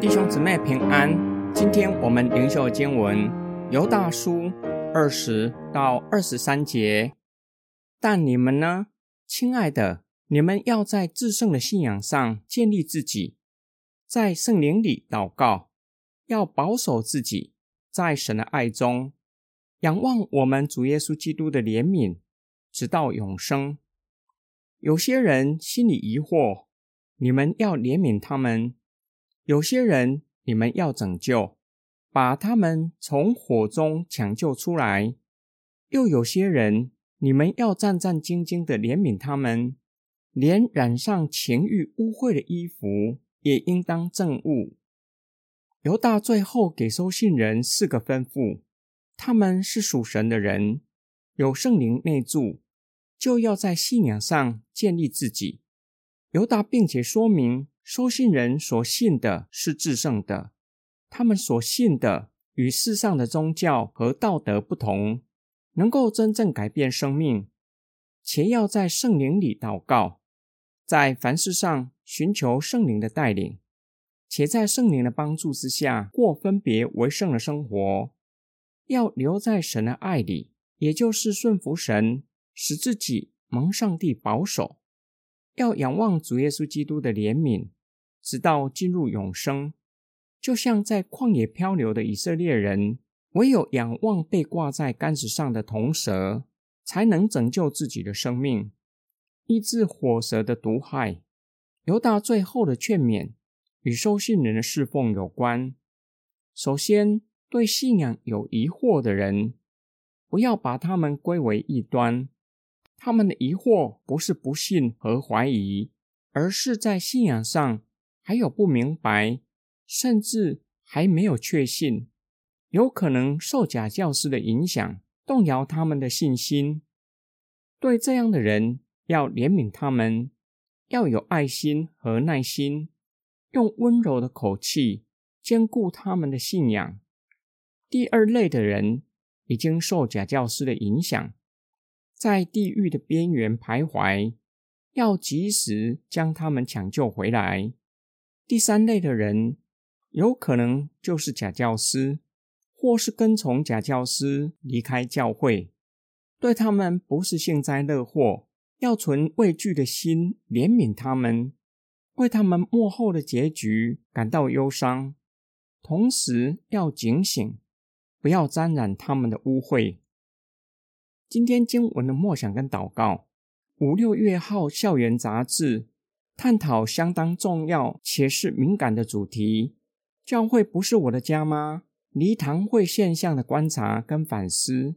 弟兄姊妹平安，今天我们灵修经文犹大书二十到二十三节。但你们呢，亲爱的，你们要在至圣的信仰上建立自己，在圣灵里祷告，要保守自己，在神的爱中仰望我们主耶稣基督的怜悯，直到永生。有些人心里疑惑，你们要怜悯他们。有些人，你们要拯救，把他们从火中抢救出来；又有些人，你们要战战兢兢的怜悯他们，连染上情欲污秽的衣服也应当憎恶。犹大最后给收信人四个吩咐：他们是属神的人，有圣灵内助，就要在信仰上建立自己。犹大并且说明。收信人所信的是至圣的，他们所信的与世上的宗教和道德不同，能够真正改变生命，且要在圣灵里祷告，在凡事上寻求圣灵的带领，且在圣灵的帮助之下过分别为圣的生活，要留在神的爱里，也就是顺服神，使自己蒙上帝保守，要仰望主耶稣基督的怜悯。直到进入永生，就像在旷野漂流的以色列人，唯有仰望被挂在杆子上的铜蛇，才能拯救自己的生命，医治火蛇的毒害。犹大最后的劝勉与收信人的侍奉有关。首先，对信仰有疑惑的人，不要把他们归为异端。他们的疑惑不是不信和怀疑，而是在信仰上。还有不明白，甚至还没有确信，有可能受假教师的影响，动摇他们的信心。对这样的人，要怜悯他们，要有爱心和耐心，用温柔的口气兼顾他们的信仰。第二类的人，已经受假教师的影响，在地狱的边缘徘徊，要及时将他们抢救回来。第三类的人，有可能就是假教师，或是跟从假教师离开教会。对他们不是幸灾乐祸，要存畏惧的心怜悯他们，为他们幕后的结局感到忧伤。同时要警醒，不要沾染他们的污秽。今天经文的默想跟祷告，五六月号校园杂志。探讨相当重要且是敏感的主题。教会不是我的家吗？离堂会现象的观察跟反思，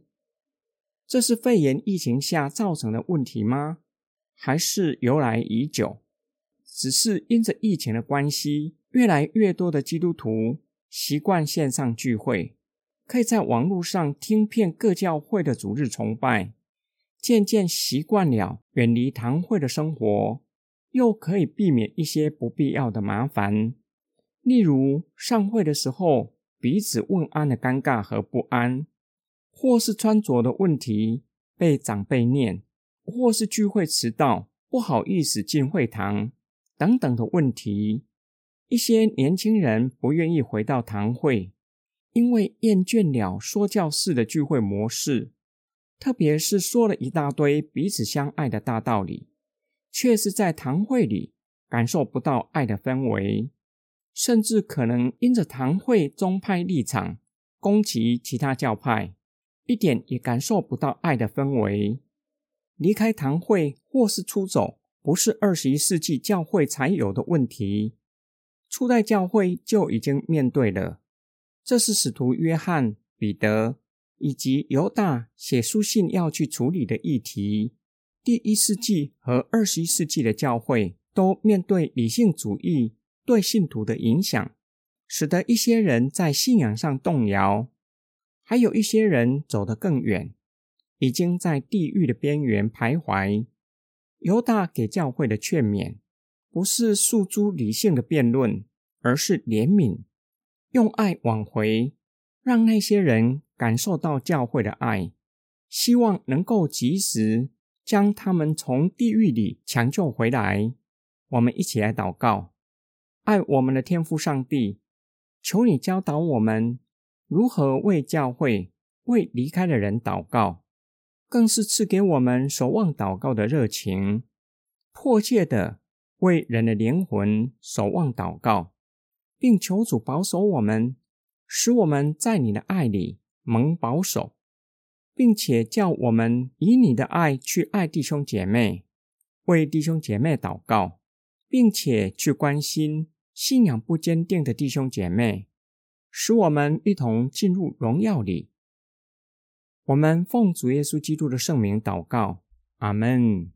这是肺炎疫情下造成的问题吗？还是由来已久？只是因着疫情的关系，越来越多的基督徒习惯线上聚会，可以在网络上听遍各教会的主日崇拜，渐渐习惯了远离堂会的生活。又可以避免一些不必要的麻烦，例如上会的时候彼此问安的尴尬和不安，或是穿着的问题被长辈念，或是聚会迟到不好意思进会堂等等的问题。一些年轻人不愿意回到堂会，因为厌倦了说教式的聚会模式，特别是说了一大堆彼此相爱的大道理。却是在堂会里感受不到爱的氛围，甚至可能因着堂会宗派立场攻击其他教派，一点也感受不到爱的氛围。离开堂会或是出走，不是二十一世纪教会才有的问题，初代教会就已经面对了。这是使徒约翰、彼得以及犹大写书信要去处理的议题。第一世纪和二十一世纪的教会都面对理性主义对信徒的影响，使得一些人在信仰上动摇，还有一些人走得更远，已经在地狱的边缘徘徊。犹大给教会的劝勉，不是诉诸理性的辩论，而是怜悯，用爱挽回，让那些人感受到教会的爱，希望能够及时。将他们从地狱里抢救回来。我们一起来祷告，爱我们的天父上帝，求你教导我们如何为教会、为离开的人祷告，更是赐给我们守望祷告的热情，迫切的为人的灵魂守望祷告，并求主保守我们，使我们在你的爱里蒙保守，并且叫我们以你的爱去爱弟兄姐妹，为弟兄姐妹祷告。并且去关心信仰不坚定的弟兄姐妹，使我们一同进入荣耀里。我们奉主耶稣基督的圣名祷告，阿门。